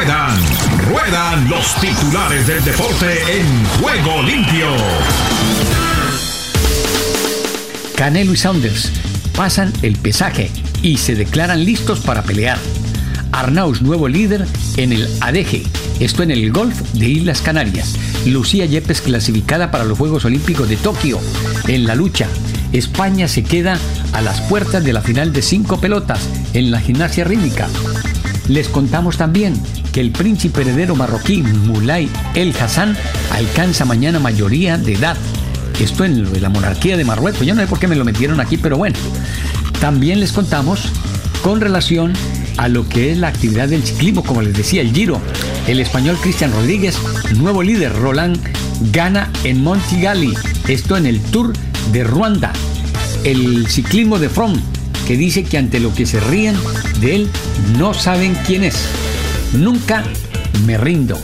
Ruedan, ruedan los titulares del deporte en juego limpio. Canelo y Saunders pasan el pesaje y se declaran listos para pelear. Arnaus, nuevo líder en el ADG, esto en el golf de Islas Canarias. Lucía Yepes clasificada para los Juegos Olímpicos de Tokio. En la lucha, España se queda a las puertas de la final de cinco pelotas en la gimnasia rítmica. Les contamos también que el príncipe heredero marroquí Mulay El Hassan alcanza mañana mayoría de edad. Esto en la monarquía de Marruecos. Yo no sé por qué me lo metieron aquí, pero bueno. También les contamos con relación a lo que es la actividad del ciclismo, como les decía, el Giro. El español Cristian Rodríguez, nuevo líder, Roland, gana en Montigali. Esto en el Tour de Ruanda. El ciclismo de From, que dice que ante lo que se ríen de él, no saben quién es. Nunca me rindo.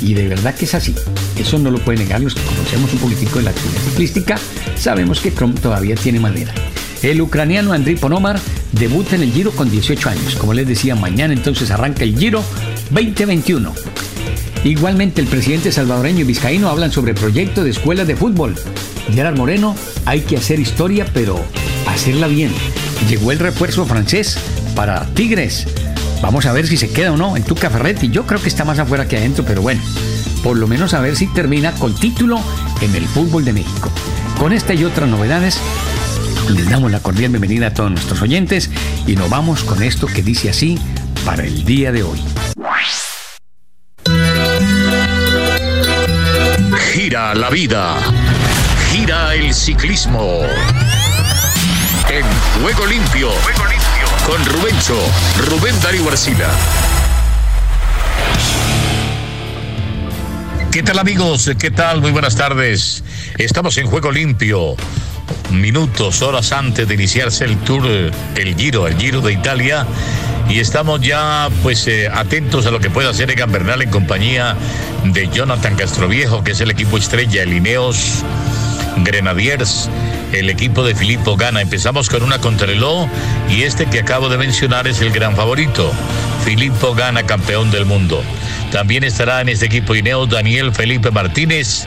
Y de verdad que es así. Eso no lo pueden negar los que conocemos un poquitico de la actividad ciclística. Sabemos que Chrome todavía tiene madera. El ucraniano Andriy Ponomar debuta en el Giro con 18 años. Como les decía, mañana entonces arranca el Giro 2021. Igualmente el presidente salvadoreño y vizcaíno hablan sobre proyecto de escuelas de fútbol. Gerard Moreno, hay que hacer historia, pero hacerla bien. Llegó el refuerzo francés para Tigres. Vamos a ver si se queda o no en Tuca Ferretti. Yo creo que está más afuera que adentro, pero bueno, por lo menos a ver si termina con título en el fútbol de México. Con esta y otras novedades, les damos la cordial bienvenida a todos nuestros oyentes y nos vamos con esto que dice así para el día de hoy. Gira la vida, gira el ciclismo. En Juego Limpio, con Rubencho, Rubén Darío Arcila. ¿Qué tal amigos? ¿Qué tal? Muy buenas tardes. Estamos en Juego Limpio. Minutos, horas antes de iniciarse el tour, el Giro, el Giro de Italia. Y estamos ya pues eh, atentos a lo que pueda hacer Egan Bernal en compañía de Jonathan Castroviejo, que es el equipo estrella, el Ineos Grenadiers, el equipo de Filippo Gana. Empezamos con una contrarreloj y este que acabo de mencionar es el gran favorito, Filippo Gana, campeón del mundo. También estará en este equipo Ineos Daniel Felipe Martínez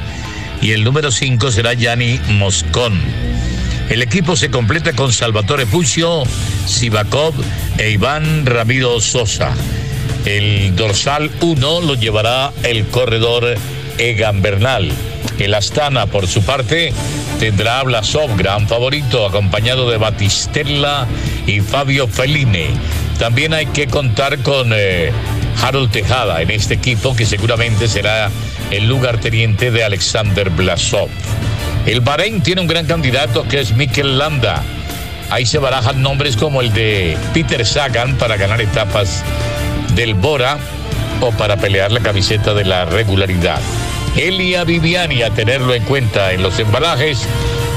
y el número 5 será Yanni Moscón. El equipo se completa con Salvatore Puccio, Sivakov e Iván Ramiro Sosa. El dorsal 1 lo llevará el corredor Egan Bernal. El Astana, por su parte, tendrá a Blasov, gran favorito, acompañado de Batistella y Fabio Feline. También hay que contar con eh, Harold Tejada en este equipo, que seguramente será el lugarteniente de Alexander Blasov. El Bahrein tiene un gran candidato que es Mikel Landa. Ahí se barajan nombres como el de Peter Sagan para ganar etapas del Bora o para pelear la camiseta de la regularidad. Elia Viviani a tenerlo en cuenta en los embalajes,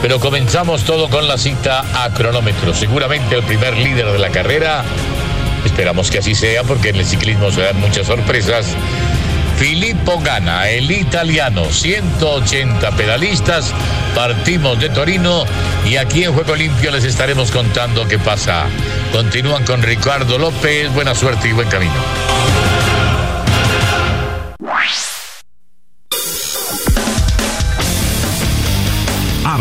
pero comenzamos todo con la cita a cronómetro. Seguramente el primer líder de la carrera, esperamos que así sea porque en el ciclismo se dan muchas sorpresas. Filippo Gana, el italiano, 180 pedalistas, partimos de Torino y aquí en Juego Limpio les estaremos contando qué pasa. Continúan con Ricardo López, buena suerte y buen camino.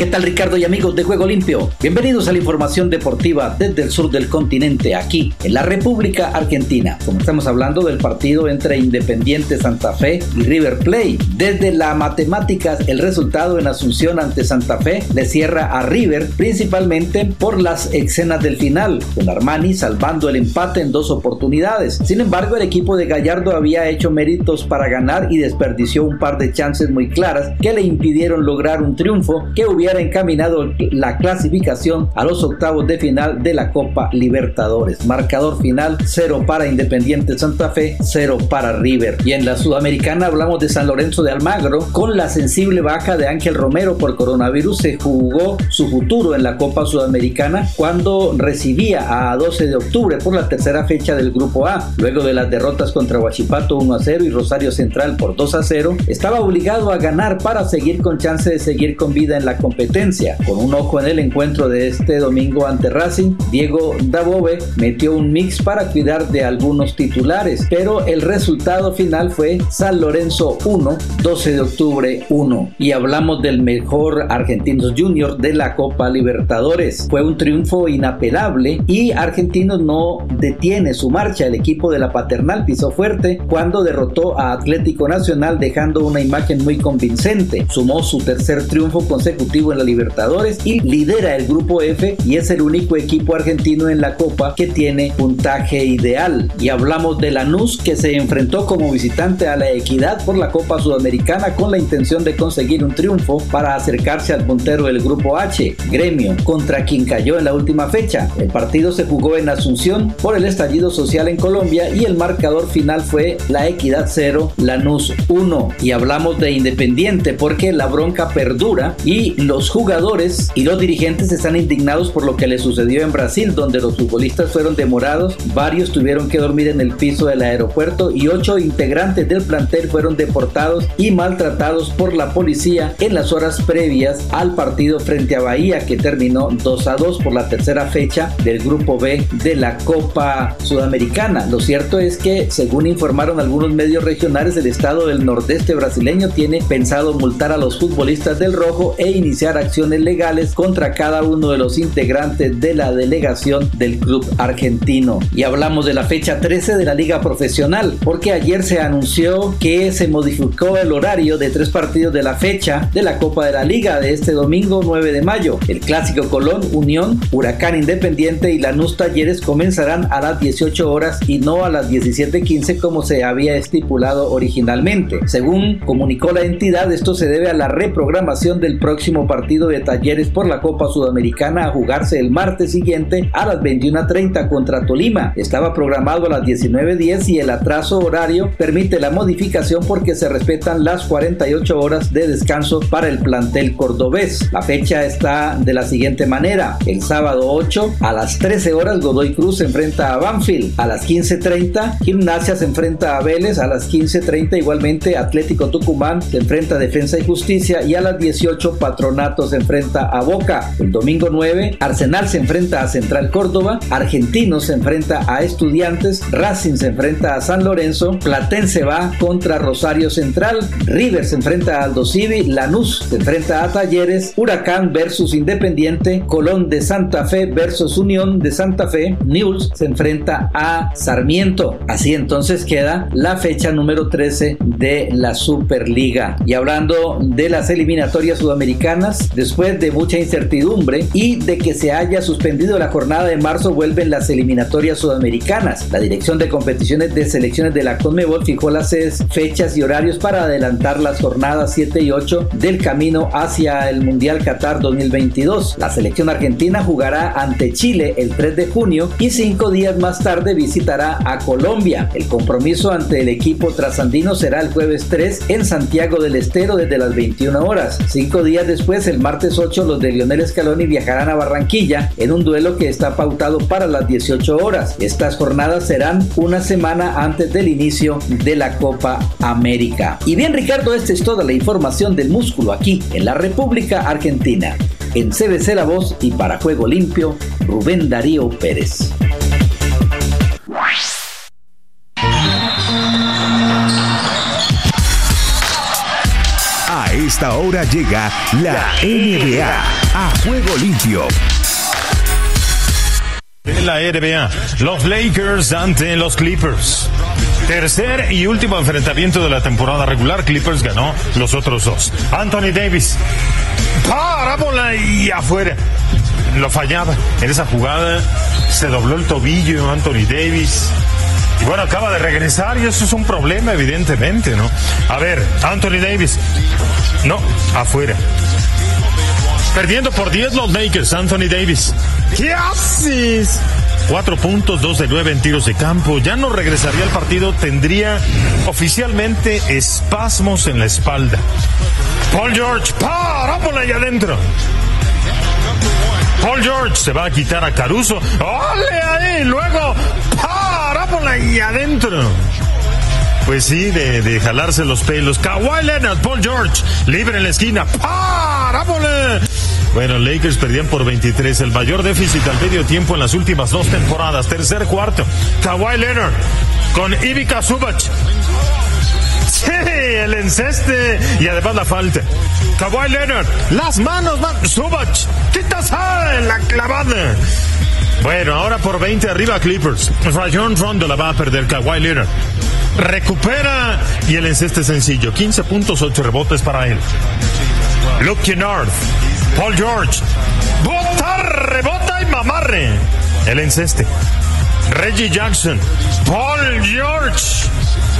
¿Qué tal Ricardo y amigos de Juego Limpio? Bienvenidos a la información deportiva desde el sur del continente, aquí en la República Argentina. Como estamos hablando del partido entre Independiente Santa Fe y River Plate. Desde la matemáticas, el resultado en Asunción ante Santa Fe le cierra a River, principalmente por las escenas del final, con Armani salvando el empate en dos oportunidades. Sin embargo, el equipo de Gallardo había hecho méritos para ganar y desperdició un par de chances muy claras que le impidieron lograr un triunfo que hubiera encaminado la clasificación a los octavos de final de la Copa Libertadores. Marcador final 0 para Independiente Santa Fe, 0 para River. Y en la Sudamericana hablamos de San Lorenzo de Almagro. Con la sensible baja de Ángel Romero por coronavirus se jugó su futuro en la Copa Sudamericana cuando recibía a 12 de octubre por la tercera fecha del Grupo A. Luego de las derrotas contra Huachipato 1 a 0 y Rosario Central por 2 a 0, estaba obligado a ganar para seguir con chance de seguir con vida en la competición competencia. Con un ojo en el encuentro de este domingo ante Racing, Diego Dabove metió un mix para cuidar de algunos titulares, pero el resultado final fue San Lorenzo 1, 12 de octubre 1. Y hablamos del mejor Argentinos Junior de la Copa Libertadores. Fue un triunfo inapelable y Argentinos no detiene su marcha. El equipo de la Paternal pisó fuerte cuando derrotó a Atlético Nacional dejando una imagen muy convincente. Sumó su tercer triunfo consecutivo en la Libertadores y lidera el grupo F y es el único equipo argentino en la Copa que tiene puntaje ideal. Y hablamos de Lanús que se enfrentó como visitante a la Equidad por la Copa Sudamericana con la intención de conseguir un triunfo para acercarse al puntero del grupo H, Gremio, contra quien cayó en la última fecha. El partido se jugó en Asunción por el estallido social en Colombia y el marcador final fue la Equidad 0, Lanús 1. Y hablamos de Independiente porque la bronca perdura y los jugadores y los dirigentes están indignados por lo que le sucedió en Brasil, donde los futbolistas fueron demorados, varios tuvieron que dormir en el piso del aeropuerto y ocho integrantes del plantel fueron deportados y maltratados por la policía en las horas previas al partido frente a Bahía que terminó 2 a 2 por la tercera fecha del grupo B de la Copa Sudamericana. Lo cierto es que, según informaron algunos medios regionales, el estado del nordeste brasileño tiene pensado multar a los futbolistas del Rojo e iniciar acciones legales contra cada uno de los integrantes de la delegación del club argentino. Y hablamos de la fecha 13 de la liga profesional, porque ayer se anunció que se modificó el horario de tres partidos de la fecha de la Copa de la Liga de este domingo 9 de mayo. El clásico Colón, Unión, Huracán Independiente y Lanús Talleres comenzarán a las 18 horas y no a las 17.15 como se había estipulado originalmente. Según comunicó la entidad, esto se debe a la reprogramación del próximo partido de Talleres por la Copa Sudamericana a jugarse el martes siguiente a las 21.30 contra Tolima. Estaba programado a las 19.10 y el atraso horario permite la modificación porque se respetan las 48 horas de descanso para el plantel cordobés. La fecha está de la siguiente manera. El sábado 8 a las 13 horas Godoy Cruz se enfrenta a Banfield. A las 15.30 Gimnasia se enfrenta a Vélez. A las 15.30 igualmente Atlético Tucumán se enfrenta a Defensa y Justicia. Y a las 18 Se enfrenta a Boca. El domingo 9 Arsenal se enfrenta a Central Córdoba. Argentinos se enfrenta a Estudiantes. Racing se enfrenta a San Lorenzo. Platense va contra Rosario Central. River se enfrenta a Aldo Civi. Lanús se enfrenta a Talleres. Huracán versus Independiente. Colón de Santa Fe versus Unión de Santa Fe. News se enfrenta a Sarmiento. Así entonces queda la fecha número 13 de la Superliga. Y hablando de las eliminatorias sudamericanas, después de mucha incertidumbre y de que se haya suspendido la jornada de marzo, vuelven las eliminatorias sudamericanas. La Dirección de Competiciones de Selecciones de la CONMEBOL fijó las fechas y horarios para adelantar las jornadas 7 y 8 del camino hacia el Mundial Qatar 2022. La selección argentina jugará ante Chile el 3 de junio y cinco días más tarde visitará a Colombia. El compromiso ante el equipo trasandino será el jueves 3 en Santiago del Estero desde las 21 horas. Cinco días después, el martes 8, los de Lionel Scaloni viajarán a Barranquilla en un duelo que está pautado para las 18 horas. Estas jornadas serán una semana antes del inicio de la Copa América. Y bien Ricardo, esta es toda la información del músculo aquí en la República Argentina. En CBC La Voz y para Juego Limpio, Rubén Darío Pérez. Esta hora llega la NBA a Juego Limpio en la NBA, los Lakers ante los Clippers. Tercer y último enfrentamiento de la temporada regular, Clippers ganó los otros dos. Anthony Davis, parábola y afuera. Lo fallaba en esa jugada, se dobló el tobillo Anthony Davis. Y bueno, acaba de regresar y eso es un problema, evidentemente, ¿no? A ver, Anthony Davis, no, afuera. Perdiendo por 10 los Lakers, Anthony Davis. ¿Qué haces? Cuatro puntos, dos de nueve en tiros de campo. Ya no regresaría al partido, tendría oficialmente espasmos en la espalda. Paul George, parábola ahí adentro. Paul George se va a quitar a Caruso. ¡Ole ahí! Luego, parábola ahí adentro. Pues sí, de, de, jalarse los pelos. Kawhi Leonard, Paul George, libre en la esquina. ¡Parábola! Bueno, Lakers perdían por 23, el mayor déficit al medio tiempo en las últimas dos temporadas. Tercer cuarto, Kawhi Leonard con Ivica Zubac. Sí, el enceste y además la falta. Kawhi Leonard, las manos, man. Zubac, quitas la clavada. Bueno, ahora por 20 arriba Clippers. Rayon Rondo la va a perder Kawhi Leonard. Recupera y el enceste sencillo. 15 puntos, 8 rebotes para él. Luke Kennard, Paul George. Bota, rebota y mamarre. El enceste. Reggie Jackson, Paul George.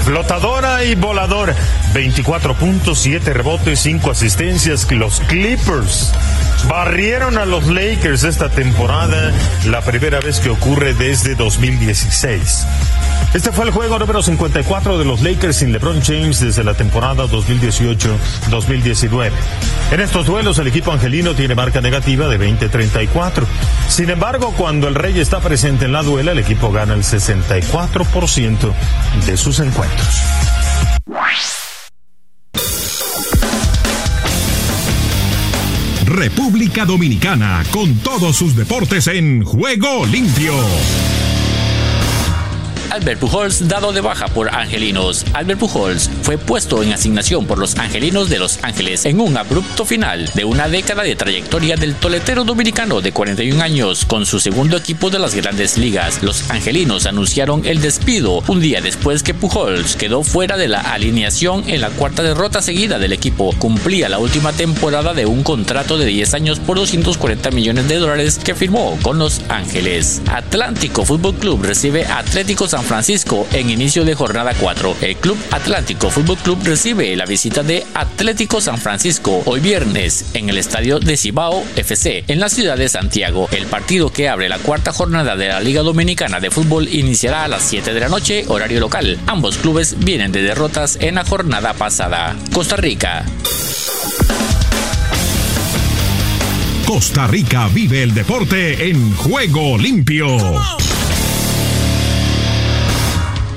Flotadora y voladora. 24 puntos, 7 rebotes, 5 asistencias. Los Clippers barrieron a los Lakers esta temporada, la primera vez que ocurre desde 2016. Este fue el juego número 54 de los Lakers sin LeBron James desde la temporada 2018-2019. En estos duelos el equipo angelino tiene marca negativa de 20-34. Sin embargo, cuando el Rey está presente en la duela, el equipo gana el 64% de sus encuentros. República Dominicana con todos sus deportes en juego limpio. Albert Pujols dado de baja por Angelinos. Albert Pujols fue puesto en asignación por los Angelinos de Los Ángeles en un abrupto final de una década de trayectoria del toletero dominicano de 41 años con su segundo equipo de las grandes ligas. Los Angelinos anunciaron el despido un día después que Pujols quedó fuera de la alineación en la cuarta derrota seguida del equipo. Cumplía la última temporada de un contrato de 10 años por 240 millones de dólares que firmó con Los Ángeles. Atlántico Fútbol Club recibe Atlético San Francisco en inicio de jornada 4. El Club Atlántico Fútbol Club recibe la visita de Atlético San Francisco hoy viernes en el estadio de Cibao FC en la ciudad de Santiago. El partido que abre la cuarta jornada de la Liga Dominicana de Fútbol iniciará a las 7 de la noche, horario local. Ambos clubes vienen de derrotas en la jornada pasada. Costa Rica. Costa Rica vive el deporte en juego limpio.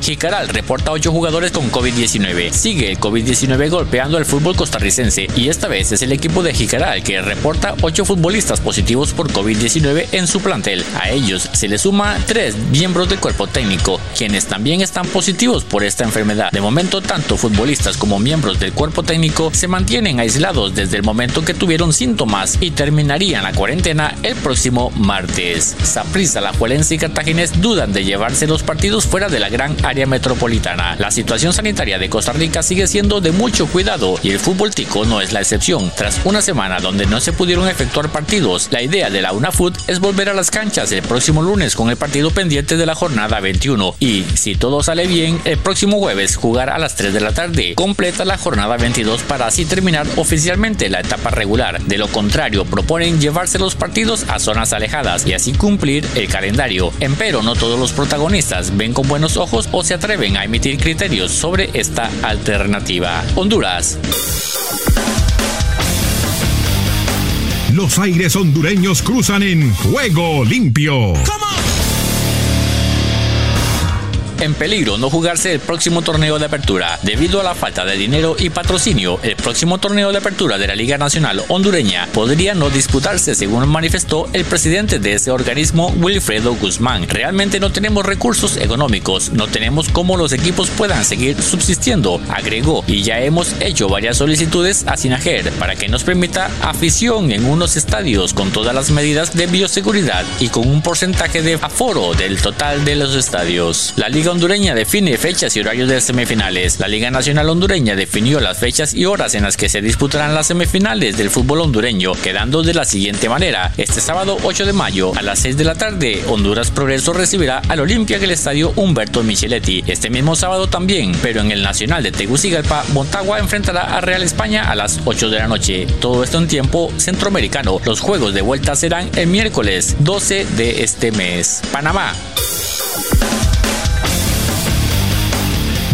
Jicaral reporta 8 jugadores con COVID-19. Sigue el COVID-19 golpeando al fútbol costarricense y esta vez es el equipo de Jicaral que reporta 8 futbolistas positivos por COVID-19 en su plantel. A ellos se le suma 3 miembros del cuerpo técnico, quienes también están positivos por esta enfermedad. De momento, tanto futbolistas como miembros del cuerpo técnico se mantienen aislados desde el momento que tuvieron síntomas y terminarían la cuarentena el próximo martes. Saprissa, La Juelense y Cartaginés dudan de llevarse los partidos fuera de la gran área metropolitana. La situación sanitaria de Costa Rica sigue siendo de mucho cuidado y el fútbol tico no es la excepción. Tras una semana donde no se pudieron efectuar partidos, la idea de la UNAFUT es volver a las canchas el próximo lunes con el partido pendiente de la jornada 21 y, si todo sale bien, el próximo jueves jugar a las 3 de la tarde. Completa la jornada 22 para así terminar oficialmente la etapa regular. De lo contrario, proponen llevarse los partidos a zonas alejadas y así cumplir el calendario. Empero, no todos los protagonistas ven con buenos ojos o se atreven a emitir criterios sobre esta alternativa. Honduras. Los aires hondureños cruzan en juego limpio en peligro no jugarse el próximo torneo de apertura debido a la falta de dinero y patrocinio. El próximo torneo de apertura de la Liga Nacional Hondureña podría no disputarse, según manifestó el presidente de ese organismo, Wilfredo Guzmán. Realmente no tenemos recursos económicos, no tenemos cómo los equipos puedan seguir subsistiendo, agregó, y ya hemos hecho varias solicitudes a Sinajer para que nos permita afición en unos estadios con todas las medidas de bioseguridad y con un porcentaje de aforo del total de los estadios. La Liga hondureña define fechas y horarios de semifinales. La Liga Nacional Hondureña definió las fechas y horas en las que se disputarán las semifinales del fútbol hondureño, quedando de la siguiente manera. Este sábado 8 de mayo a las 6 de la tarde, Honduras Progreso recibirá al Olimpia en el estadio Humberto Micheletti. Este mismo sábado también, pero en el Nacional de Tegucigalpa, Montagua enfrentará a Real España a las 8 de la noche. Todo esto en tiempo centroamericano. Los juegos de vuelta serán el miércoles 12 de este mes. Panamá.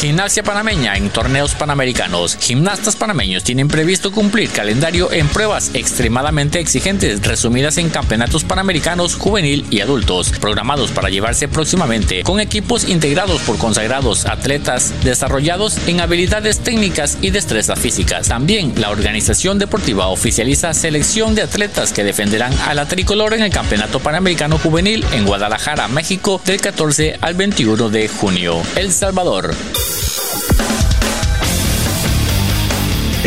Gimnasia panameña en torneos panamericanos. Gimnastas panameños tienen previsto cumplir calendario en pruebas extremadamente exigentes resumidas en campeonatos panamericanos juvenil y adultos, programados para llevarse próximamente con equipos integrados por consagrados atletas desarrollados en habilidades técnicas y destrezas físicas. También la organización deportiva oficializa selección de atletas que defenderán a la tricolor en el Campeonato Panamericano Juvenil en Guadalajara, México, del 14 al 21 de junio. El Salvador.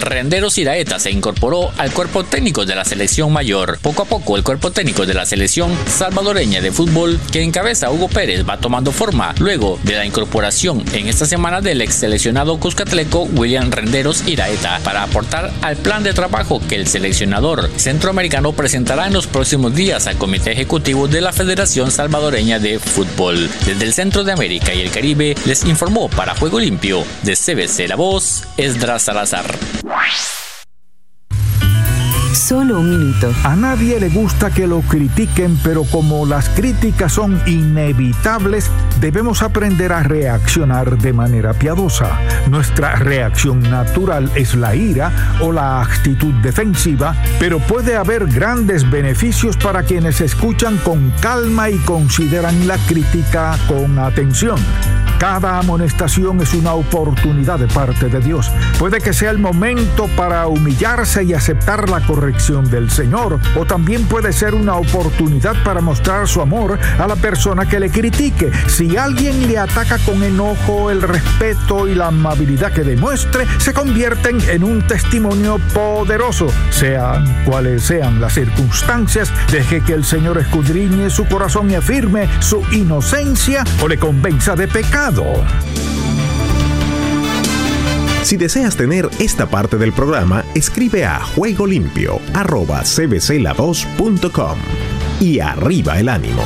Renderos Iraeta se incorporó al cuerpo técnico de la selección mayor. Poco a poco el cuerpo técnico de la selección salvadoreña de fútbol que encabeza Hugo Pérez va tomando forma luego de la incorporación en esta semana del ex seleccionado cuscatleco William Renderos Iraeta para aportar al plan de trabajo que el seleccionador centroamericano presentará en los próximos días al Comité Ejecutivo de la Federación Salvadoreña de Fútbol. Desde el centro de América y el Caribe les informó para Juego Limpio de CBC La Voz, Esdras Salazar. Force. Solo un minuto. A nadie le gusta que lo critiquen, pero como las críticas son inevitables, debemos aprender a reaccionar de manera piadosa. Nuestra reacción natural es la ira o la actitud defensiva, pero puede haber grandes beneficios para quienes escuchan con calma y consideran la crítica con atención. Cada amonestación es una oportunidad de parte de Dios. Puede que sea el momento para humillarse y aceptar la corrección del Señor, o también puede ser una oportunidad para mostrar su amor a la persona que le critique. Si alguien le ataca con enojo, el respeto y la amabilidad que demuestre se convierten en un testimonio poderoso. Sean cuales sean las circunstancias, deje que el Señor escudriñe su corazón y afirme su inocencia o le convenza de pecado. Si deseas tener esta parte del programa, escribe a juegolimpio.cbcla2.com y arriba el ánimo.